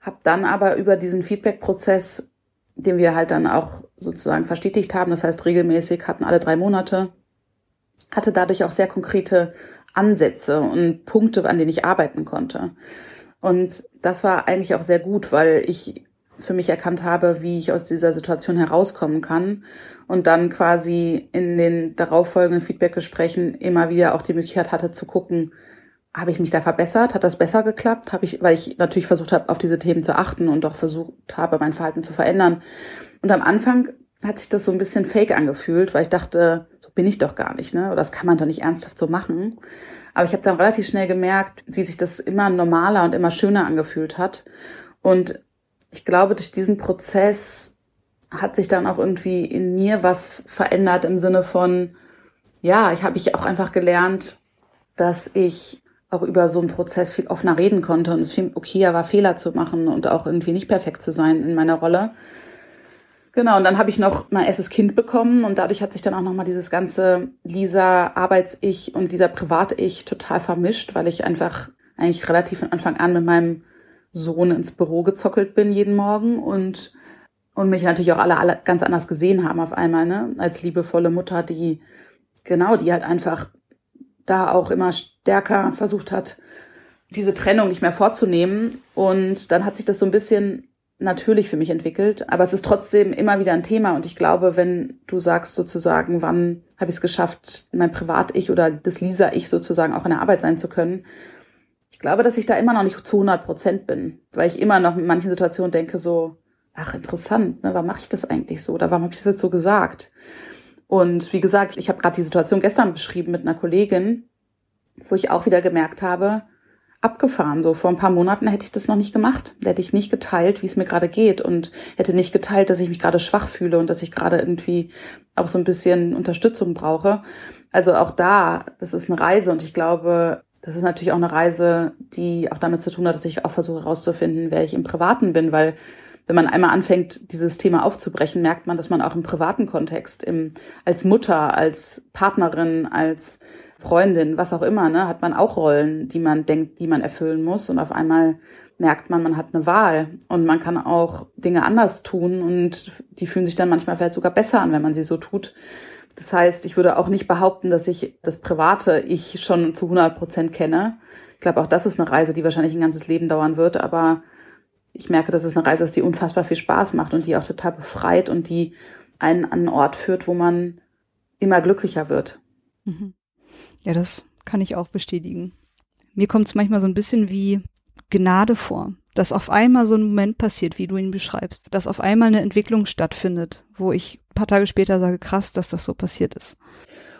Speaker 1: habe dann aber über diesen Feedback-Prozess, den wir halt dann auch sozusagen verstetigt haben, das heißt regelmäßig hatten alle drei Monate, hatte dadurch auch sehr konkrete Ansätze und Punkte, an denen ich arbeiten konnte. Und das war eigentlich auch sehr gut, weil ich für mich erkannt habe, wie ich aus dieser Situation herauskommen kann und dann quasi in den darauffolgenden Feedbackgesprächen immer wieder auch die Möglichkeit hatte zu gucken, habe ich mich da verbessert? Hat das besser geklappt? Habe ich, weil ich natürlich versucht habe, auf diese Themen zu achten und auch versucht habe, mein Verhalten zu verändern. Und am Anfang hat sich das so ein bisschen fake angefühlt, weil ich dachte, so bin ich doch gar nicht, ne? Oder das kann man doch nicht ernsthaft so machen. Aber ich habe dann relativ schnell gemerkt, wie sich das immer normaler und immer schöner angefühlt hat. Und ich glaube, durch diesen Prozess hat sich dann auch irgendwie in mir was verändert im Sinne von, ja, ich habe ich auch einfach gelernt, dass ich auch über so einen Prozess viel offener reden konnte und es viel okayer war, Fehler zu machen und auch irgendwie nicht perfekt zu sein in meiner Rolle. Genau, und dann habe ich noch mein erstes Kind bekommen und dadurch hat sich dann auch nochmal dieses ganze Lisa Arbeits-Ich und dieser Privat-Ich total vermischt, weil ich einfach eigentlich relativ von Anfang an mit meinem Sohn ins Büro gezockelt bin jeden Morgen und, und mich natürlich auch alle, alle ganz anders gesehen haben auf einmal, ne? Als liebevolle Mutter, die, genau, die halt einfach da auch immer stärker versucht hat, diese Trennung nicht mehr vorzunehmen. Und dann hat sich das so ein bisschen natürlich für mich entwickelt. Aber es ist trotzdem immer wieder ein Thema. Und ich glaube, wenn du sagst sozusagen, wann habe ich es geschafft, mein Privat-Ich oder das Lisa-Ich sozusagen auch in der Arbeit sein zu können, ich glaube, dass ich da immer noch nicht zu 100 Prozent bin, weil ich immer noch in manchen Situationen denke so, ach interessant, ne, warum mache ich das eigentlich so oder warum habe ich das jetzt so gesagt? Und wie gesagt, ich habe gerade die Situation gestern beschrieben mit einer Kollegin, wo ich auch wieder gemerkt habe, abgefahren. So vor ein paar Monaten hätte ich das noch nicht gemacht. Da hätte ich nicht geteilt, wie es mir gerade geht und hätte nicht geteilt, dass ich mich gerade schwach fühle und dass ich gerade irgendwie auch so ein bisschen Unterstützung brauche. Also auch da, das ist eine Reise und ich glaube, das ist natürlich auch eine Reise, die auch damit zu tun hat, dass ich auch versuche herauszufinden, wer ich im Privaten bin, weil wenn man einmal anfängt, dieses Thema aufzubrechen, merkt man, dass man auch im privaten Kontext, im, als Mutter, als Partnerin, als Freundin, was auch immer, ne, hat man auch Rollen, die man denkt, die man erfüllen muss. Und auf einmal merkt man, man hat eine Wahl und man kann auch Dinge anders tun und die fühlen sich dann manchmal vielleicht sogar besser an, wenn man sie so tut. Das heißt, ich würde auch nicht behaupten, dass ich das private Ich schon zu 100 Prozent kenne. Ich glaube, auch das ist eine Reise, die wahrscheinlich ein ganzes Leben dauern wird. Aber ich merke, dass es eine Reise ist, die unfassbar viel Spaß macht und die auch total befreit und die einen an einen Ort führt, wo man immer glücklicher wird.
Speaker 2: Mhm. Ja, das kann ich auch bestätigen. Mir kommt es manchmal so ein bisschen wie Gnade vor, dass auf einmal so ein Moment passiert, wie du ihn beschreibst, dass auf einmal eine Entwicklung stattfindet, wo ich ein paar Tage später sage, krass, dass das so passiert ist.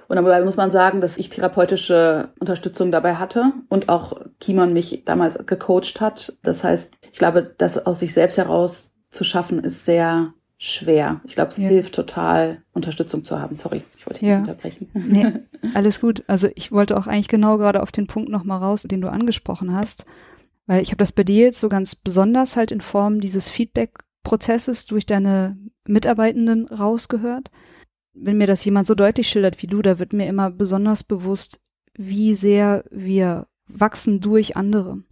Speaker 1: Und dabei muss man sagen, dass ich therapeutische Unterstützung dabei hatte und auch Kimon mich damals gecoacht hat. Das heißt, ich glaube, das aus sich selbst heraus zu schaffen, ist sehr schwer. Ich glaube, es ja. hilft total, Unterstützung zu haben. Sorry, ich wollte dich ja. unterbrechen.
Speaker 2: Nee, [LAUGHS] alles gut. Also ich wollte auch eigentlich genau gerade auf den Punkt nochmal raus, den du angesprochen hast. Weil ich habe das bei dir jetzt so ganz besonders halt in Form dieses Feedback-Prozesses durch deine Mitarbeitenden rausgehört. Wenn mir das jemand so deutlich schildert wie du, da wird mir immer besonders bewusst, wie sehr wir wachsen durch andere.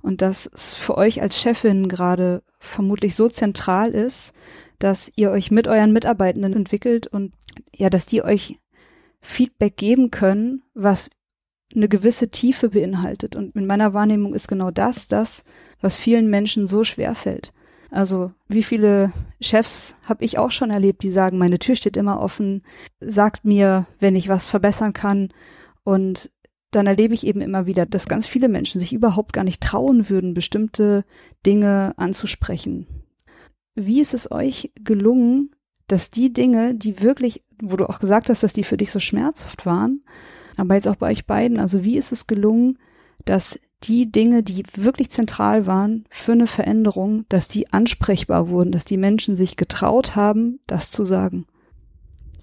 Speaker 2: Und dass es für euch als Chefin gerade vermutlich so zentral ist, dass ihr euch mit euren Mitarbeitenden entwickelt und ja, dass die euch Feedback geben können, was eine gewisse Tiefe beinhaltet. Und in meiner Wahrnehmung ist genau das das, was vielen Menschen so schwer fällt. Also wie viele Chefs habe ich auch schon erlebt, die sagen, meine Tür steht immer offen, sagt mir, wenn ich was verbessern kann. Und dann erlebe ich eben immer wieder, dass ganz viele Menschen sich überhaupt gar nicht trauen würden, bestimmte Dinge anzusprechen, wie ist es euch gelungen, dass die Dinge, die wirklich, wo du auch gesagt hast, dass die für dich so schmerzhaft waren, aber jetzt auch bei euch beiden, also wie ist es gelungen, dass die Dinge, die wirklich zentral waren für eine Veränderung, dass die ansprechbar wurden, dass die Menschen sich getraut haben, das zu sagen?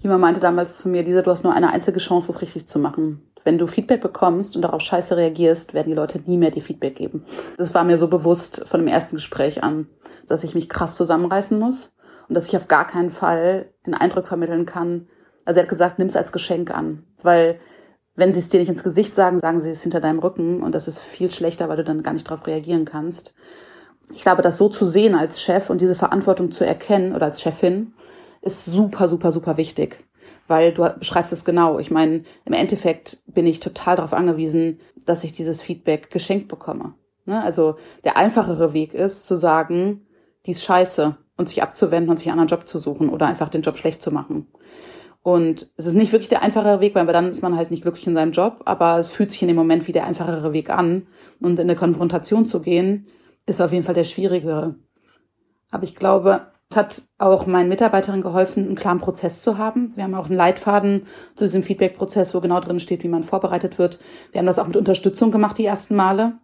Speaker 1: Jemand meinte damals zu mir, Lisa, du hast nur eine einzige Chance, das richtig zu machen. Wenn du Feedback bekommst und darauf scheiße reagierst, werden die Leute nie mehr dir Feedback geben. Das war mir so bewusst von dem ersten Gespräch an dass ich mich krass zusammenreißen muss und dass ich auf gar keinen Fall den Eindruck vermitteln kann. Also er hat gesagt, nimm es als Geschenk an, weil wenn sie es dir nicht ins Gesicht sagen, sagen sie es hinter deinem Rücken und das ist viel schlechter, weil du dann gar nicht darauf reagieren kannst. Ich glaube, das so zu sehen als Chef und diese Verantwortung zu erkennen oder als Chefin ist super, super, super wichtig. Weil du beschreibst es genau. Ich meine, im Endeffekt bin ich total darauf angewiesen, dass ich dieses Feedback geschenkt bekomme. Ne? Also der einfachere Weg ist zu sagen, die ist scheiße und sich abzuwenden und sich einen anderen Job zu suchen oder einfach den Job schlecht zu machen. Und es ist nicht wirklich der einfachere Weg, weil dann ist man halt nicht glücklich in seinem Job, aber es fühlt sich in dem Moment wie der einfachere Weg an. Und in eine Konfrontation zu gehen, ist auf jeden Fall der schwierigere. Aber ich glaube, es hat auch meinen Mitarbeiterinnen geholfen, einen klaren Prozess zu haben. Wir haben auch einen Leitfaden zu diesem Feedback-Prozess, wo genau drin steht, wie man vorbereitet wird. Wir haben das auch mit Unterstützung gemacht die ersten Male,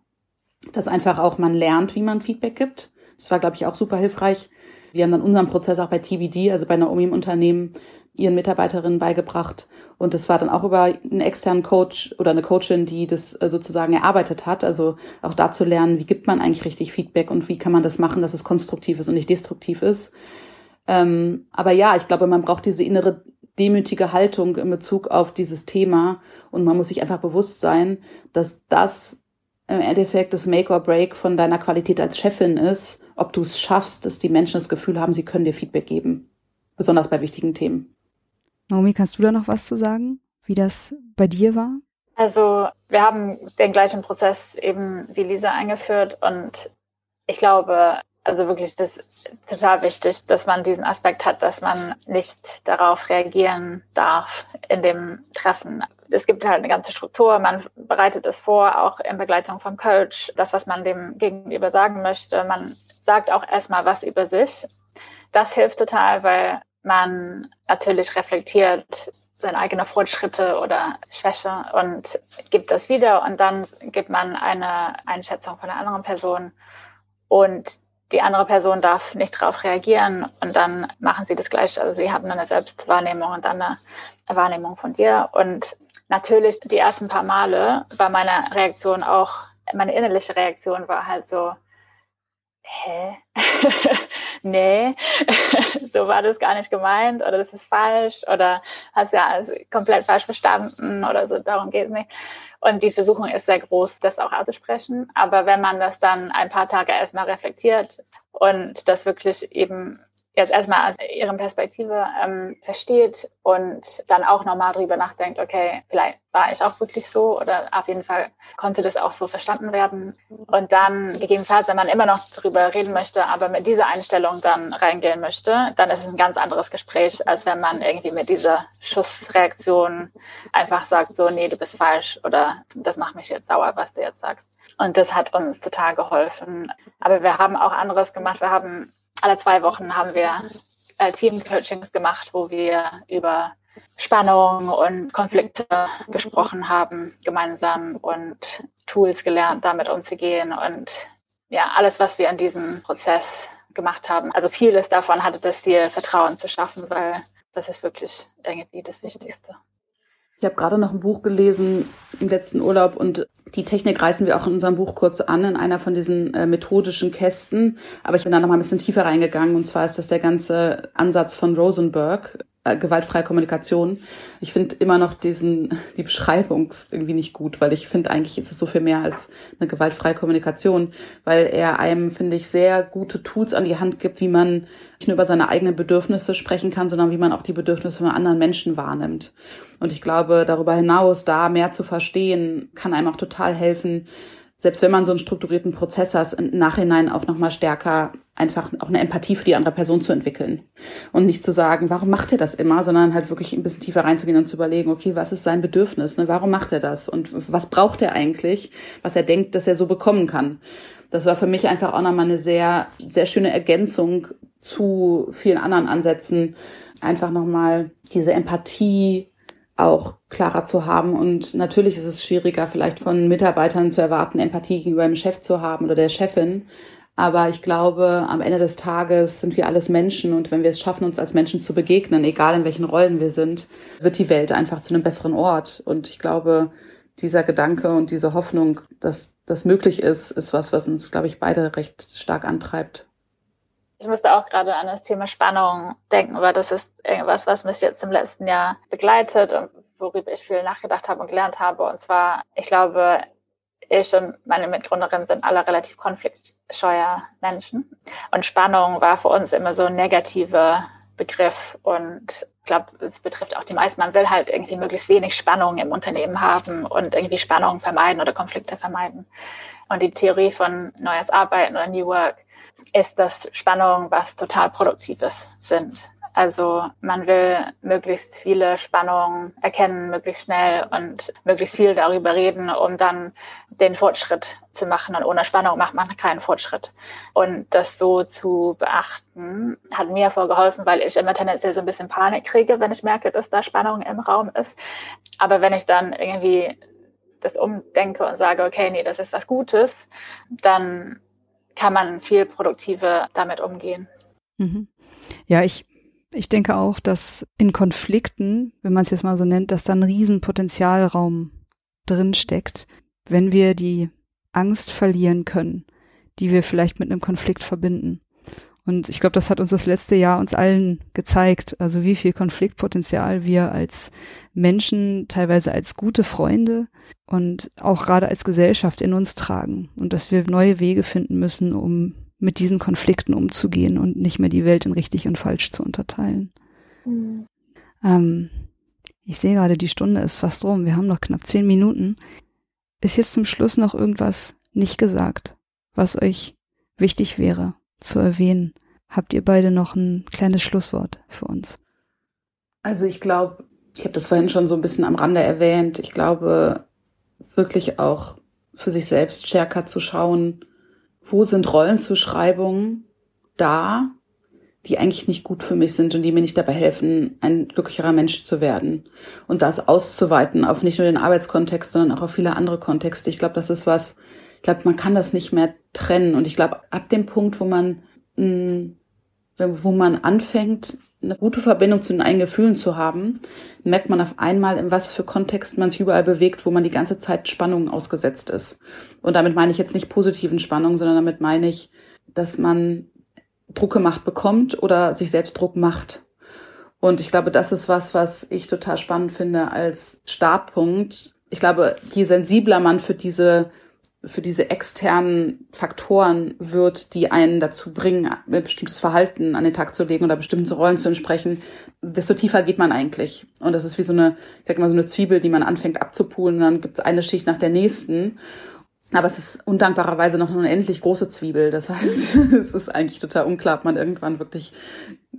Speaker 1: dass einfach auch man lernt, wie man Feedback gibt. Das war, glaube ich, auch super hilfreich. Wir haben dann unseren Prozess auch bei TBD, also bei Naomi im Unternehmen, ihren Mitarbeiterinnen beigebracht. Und das war dann auch über einen externen Coach oder eine Coachin, die das äh, sozusagen erarbeitet hat. Also auch da zu lernen, wie gibt man eigentlich richtig Feedback und wie kann man das machen, dass es konstruktiv ist und nicht destruktiv ist. Ähm, aber ja, ich glaube, man braucht diese innere demütige Haltung in Bezug auf dieses Thema und man muss sich einfach bewusst sein, dass das im Endeffekt das Make or Break von deiner Qualität als Chefin ist ob du es schaffst, dass die Menschen das Gefühl haben, sie können dir Feedback geben. Besonders bei wichtigen Themen.
Speaker 2: Naomi, kannst du da noch was zu sagen, wie das bei dir war?
Speaker 3: Also wir haben den gleichen Prozess eben wie Lisa eingeführt und ich glaube, also wirklich das ist total wichtig, dass man diesen Aspekt hat, dass man nicht darauf reagieren darf in dem Treffen. Es gibt halt eine ganze Struktur, man bereitet es vor, auch in Begleitung vom Coach, das, was man dem Gegenüber sagen möchte. Man sagt auch erstmal was über sich. Das hilft total, weil man natürlich reflektiert seine eigenen Fortschritte oder Schwäche und gibt das wieder und dann gibt man eine Einschätzung von der anderen Person und die andere Person darf nicht darauf reagieren und dann machen sie das gleich. Also sie haben eine Selbstwahrnehmung und dann eine Wahrnehmung von dir. Und natürlich die ersten paar Male war meine Reaktion auch, meine innerliche Reaktion war halt so, hä? [LAUGHS] nee, [LAUGHS] so war das gar nicht gemeint oder das ist falsch oder hast ja alles komplett falsch verstanden oder so, darum geht es nicht. Und die Versuchung ist sehr groß, das auch auszusprechen. Aber wenn man das dann ein paar Tage erstmal reflektiert und das wirklich eben jetzt erstmal aus ihren Perspektive ähm, versteht und dann auch nochmal drüber nachdenkt, okay, vielleicht war ich auch wirklich so oder auf jeden Fall konnte das auch so verstanden werden. Und dann gegebenenfalls, wenn man immer noch drüber reden möchte, aber mit dieser Einstellung dann reingehen möchte, dann ist es ein ganz anderes Gespräch, als wenn man irgendwie mit dieser Schussreaktion einfach sagt, so, nee, du bist falsch oder das macht mich jetzt sauer, was du jetzt sagst. Und das hat uns total geholfen. Aber wir haben auch anderes gemacht. Wir haben alle zwei Wochen haben wir äh, Team-Coachings gemacht, wo wir über Spannung und Konflikte gesprochen haben gemeinsam und Tools gelernt, damit umzugehen und ja, alles, was wir in diesem Prozess gemacht haben. Also vieles davon hatte das Ziel, Vertrauen zu schaffen, weil das ist wirklich irgendwie das Wichtigste.
Speaker 1: Ich habe gerade noch ein Buch gelesen im letzten Urlaub und die Technik reißen wir auch in unserem Buch kurz an, in einer von diesen äh, methodischen Kästen. Aber ich bin da noch mal ein bisschen tiefer reingegangen. Und zwar ist das der ganze Ansatz von Rosenberg, äh, gewaltfreie Kommunikation. Ich finde immer noch diesen, die Beschreibung irgendwie nicht gut, weil ich finde, eigentlich ist es so viel mehr als eine gewaltfreie Kommunikation, weil er einem, finde ich, sehr gute Tools an die Hand gibt, wie man nicht nur über seine eigenen Bedürfnisse sprechen kann, sondern wie man auch die Bedürfnisse von anderen Menschen wahrnimmt. Und ich glaube, darüber hinaus, da mehr zu verstehen, kann einem auch total helfen, selbst wenn man so einen strukturierten Prozess hat, im Nachhinein auch nochmal stärker einfach auch eine Empathie für die andere Person zu entwickeln. Und nicht zu sagen, warum macht er das immer, sondern halt wirklich ein bisschen tiefer reinzugehen und zu überlegen, okay, was ist sein Bedürfnis? Ne? Warum macht er das? Und was braucht er eigentlich, was er denkt, dass er so bekommen kann? Das war für mich einfach auch nochmal eine sehr, sehr schöne Ergänzung zu vielen anderen Ansätzen. Einfach nochmal diese Empathie auch klarer zu haben. Und natürlich ist es schwieriger, vielleicht von Mitarbeitern zu erwarten, Empathie gegenüber dem Chef zu haben oder der Chefin. Aber ich glaube, am Ende des Tages sind wir alles Menschen und wenn wir es schaffen, uns als Menschen zu begegnen, egal in welchen Rollen wir sind, wird die Welt einfach zu einem besseren Ort. Und ich glaube, dieser Gedanke und diese Hoffnung, dass das möglich ist, ist was, was uns, glaube ich, beide recht stark antreibt.
Speaker 3: Ich musste auch gerade an das Thema Spannung denken, weil das ist irgendwas, was mich jetzt im letzten Jahr begleitet und worüber ich viel nachgedacht habe und gelernt habe. Und zwar, ich glaube, ich und meine Mitgründerin sind alle relativ konfliktscheuer Menschen. Und Spannung war für uns immer so ein negativer Begriff. Und ich glaube, es betrifft auch die meisten. Man will halt irgendwie möglichst wenig Spannung im Unternehmen haben und irgendwie Spannung vermeiden oder Konflikte vermeiden. Und die Theorie von neues Arbeiten oder New Work ist, dass Spannungen was total Produktives sind. Also man will möglichst viele Spannungen erkennen, möglichst schnell und möglichst viel darüber reden, um dann den Fortschritt zu machen. Und ohne Spannung macht man keinen Fortschritt. Und das so zu beachten, hat mir vorgeholfen, weil ich immer tendenziell so ein bisschen Panik kriege, wenn ich merke, dass da Spannung im Raum ist. Aber wenn ich dann irgendwie das umdenke und sage, okay, nee, das ist was Gutes, dann kann man viel produktiver damit umgehen.
Speaker 2: Mhm. Ja, ich ich denke auch, dass in Konflikten, wenn man es jetzt mal so nennt, dass da ein Riesenpotenzialraum drin steckt, wenn wir die Angst verlieren können, die wir vielleicht mit einem Konflikt verbinden. Und ich glaube, das hat uns das letzte Jahr uns allen gezeigt, also wie viel Konfliktpotenzial wir als Menschen, teilweise als gute Freunde und auch gerade als Gesellschaft in uns tragen und dass wir neue Wege finden müssen, um mit diesen Konflikten umzugehen und nicht mehr die Welt in richtig und falsch zu unterteilen. Mhm. Ähm, ich sehe gerade, die Stunde ist fast rum. Wir haben noch knapp zehn Minuten. Ist jetzt zum Schluss noch irgendwas nicht gesagt, was euch wichtig wäre zu erwähnen? Habt ihr beide noch ein kleines Schlusswort für uns?
Speaker 1: Also ich glaube, ich habe das vorhin schon so ein bisschen am Rande erwähnt. Ich glaube, wirklich auch für sich selbst stärker zu schauen, wo sind Rollenzuschreibungen da, die eigentlich nicht gut für mich sind und die mir nicht dabei helfen, ein glücklicherer Mensch zu werden. Und das auszuweiten auf nicht nur den Arbeitskontext, sondern auch auf viele andere Kontexte. Ich glaube, das ist was, glaube, man kann das nicht mehr trennen. Und ich glaube, ab dem Punkt, wo man, mh, wo man anfängt, eine gute Verbindung zu den eigenen Gefühlen zu haben, merkt man auf einmal, in was für Kontext man sich überall bewegt, wo man die ganze Zeit Spannungen ausgesetzt ist. Und damit meine ich jetzt nicht positiven Spannungen, sondern damit meine ich, dass man Druck gemacht bekommt oder sich selbst Druck macht. Und ich glaube, das ist was, was ich total spannend finde als Startpunkt. Ich glaube, je sensibler man für diese für diese externen Faktoren wird, die einen dazu bringen, ein bestimmtes Verhalten an den Tag zu legen oder bestimmten Rollen zu entsprechen, desto tiefer geht man eigentlich. Und das ist wie so eine, ich sag mal, so eine Zwiebel, die man anfängt abzupulen dann gibt es eine Schicht nach der nächsten. Aber es ist undankbarerweise noch eine unendlich große Zwiebel. Das heißt, [LAUGHS] es ist eigentlich total unklar, ob man irgendwann wirklich,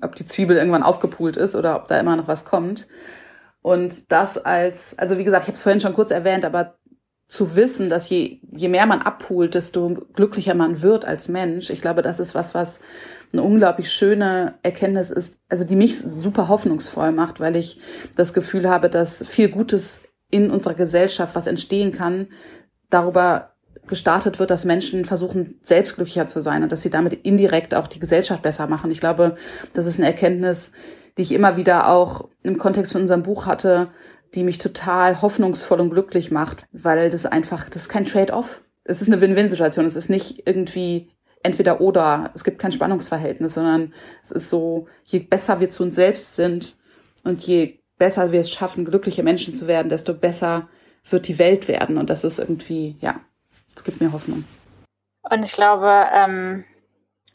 Speaker 1: ob die Zwiebel irgendwann aufgepult ist oder ob da immer noch was kommt. Und das als, also wie gesagt, ich habe es vorhin schon kurz erwähnt, aber zu wissen, dass je, je mehr man abholt, desto glücklicher man wird als Mensch. Ich glaube, das ist was, was eine unglaublich schöne Erkenntnis ist, also die mich super hoffnungsvoll macht, weil ich das Gefühl habe, dass viel Gutes in unserer Gesellschaft, was entstehen kann, darüber gestartet wird, dass Menschen versuchen, selbst glücklicher zu sein und dass sie damit indirekt auch die Gesellschaft besser machen. Ich glaube, das ist eine Erkenntnis, die ich immer wieder auch im Kontext von unserem Buch hatte, die mich total hoffnungsvoll und glücklich macht, weil das einfach, das ist kein Trade-off. Es ist eine Win-Win-Situation. Es ist nicht irgendwie entweder oder. Es gibt kein Spannungsverhältnis, sondern es ist so, je besser wir zu uns selbst sind und je besser wir es schaffen, glückliche Menschen zu werden, desto besser wird die Welt werden. Und das ist irgendwie, ja, es gibt mir Hoffnung.
Speaker 3: Und ich glaube, ähm,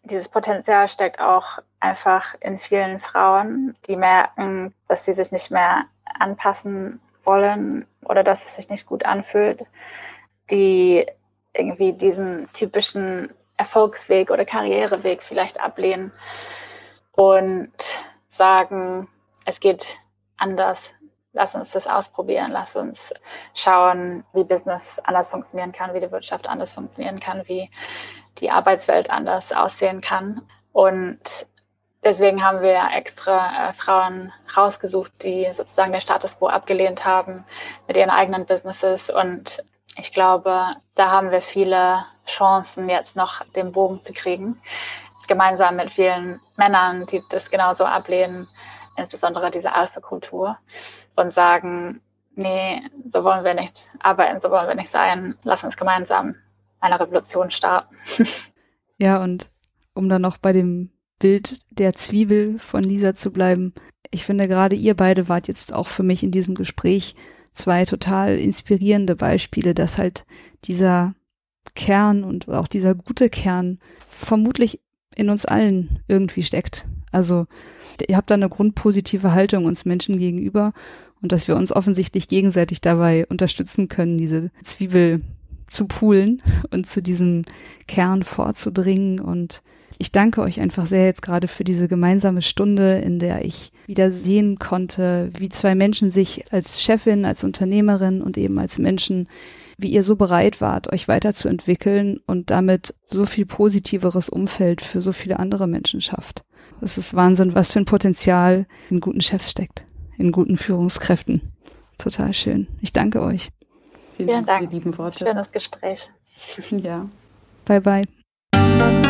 Speaker 3: dieses Potenzial steckt auch einfach in vielen Frauen, die merken, dass sie sich nicht mehr anpassen wollen oder dass es sich nicht gut anfühlt, die irgendwie diesen typischen Erfolgsweg oder Karriereweg vielleicht ablehnen und sagen, es geht anders. Lass uns das ausprobieren. Lass uns schauen, wie Business anders funktionieren kann, wie die Wirtschaft anders funktionieren kann, wie die Arbeitswelt anders aussehen kann. Und deswegen haben wir extra äh, Frauen rausgesucht, die sozusagen den Status quo abgelehnt haben mit ihren eigenen Businesses. Und ich glaube, da haben wir viele Chancen, jetzt noch den Bogen zu kriegen. Gemeinsam mit vielen Männern, die das genauso ablehnen, insbesondere diese Alpha-Kultur, und sagen, nee, so wollen wir nicht arbeiten, so wollen wir nicht sein. Lass uns gemeinsam eine Revolution starten. [LAUGHS]
Speaker 2: Ja, und um dann noch bei dem Bild der Zwiebel von Lisa zu bleiben. Ich finde gerade ihr beide wart jetzt auch für mich in diesem Gespräch zwei total inspirierende Beispiele, dass halt dieser Kern und auch dieser gute Kern vermutlich in uns allen irgendwie steckt. Also ihr habt da eine grundpositive Haltung uns Menschen gegenüber und dass wir uns offensichtlich gegenseitig dabei unterstützen können, diese Zwiebel zu poolen und zu diesem Kern vorzudringen und ich danke euch einfach sehr jetzt gerade für diese gemeinsame Stunde, in der ich wieder sehen konnte, wie zwei Menschen sich als Chefin, als Unternehmerin und eben als Menschen, wie ihr so bereit wart, euch weiterzuentwickeln und damit so viel positiveres Umfeld für so viele andere Menschen schafft. Es ist Wahnsinn, was für ein Potenzial in guten Chefs steckt, in guten Führungskräften. Total schön. Ich danke euch.
Speaker 3: Vielen, Dank, lieben Worte. Schönes Gespräch. [LAUGHS]
Speaker 1: Ja.
Speaker 2: Bye bye.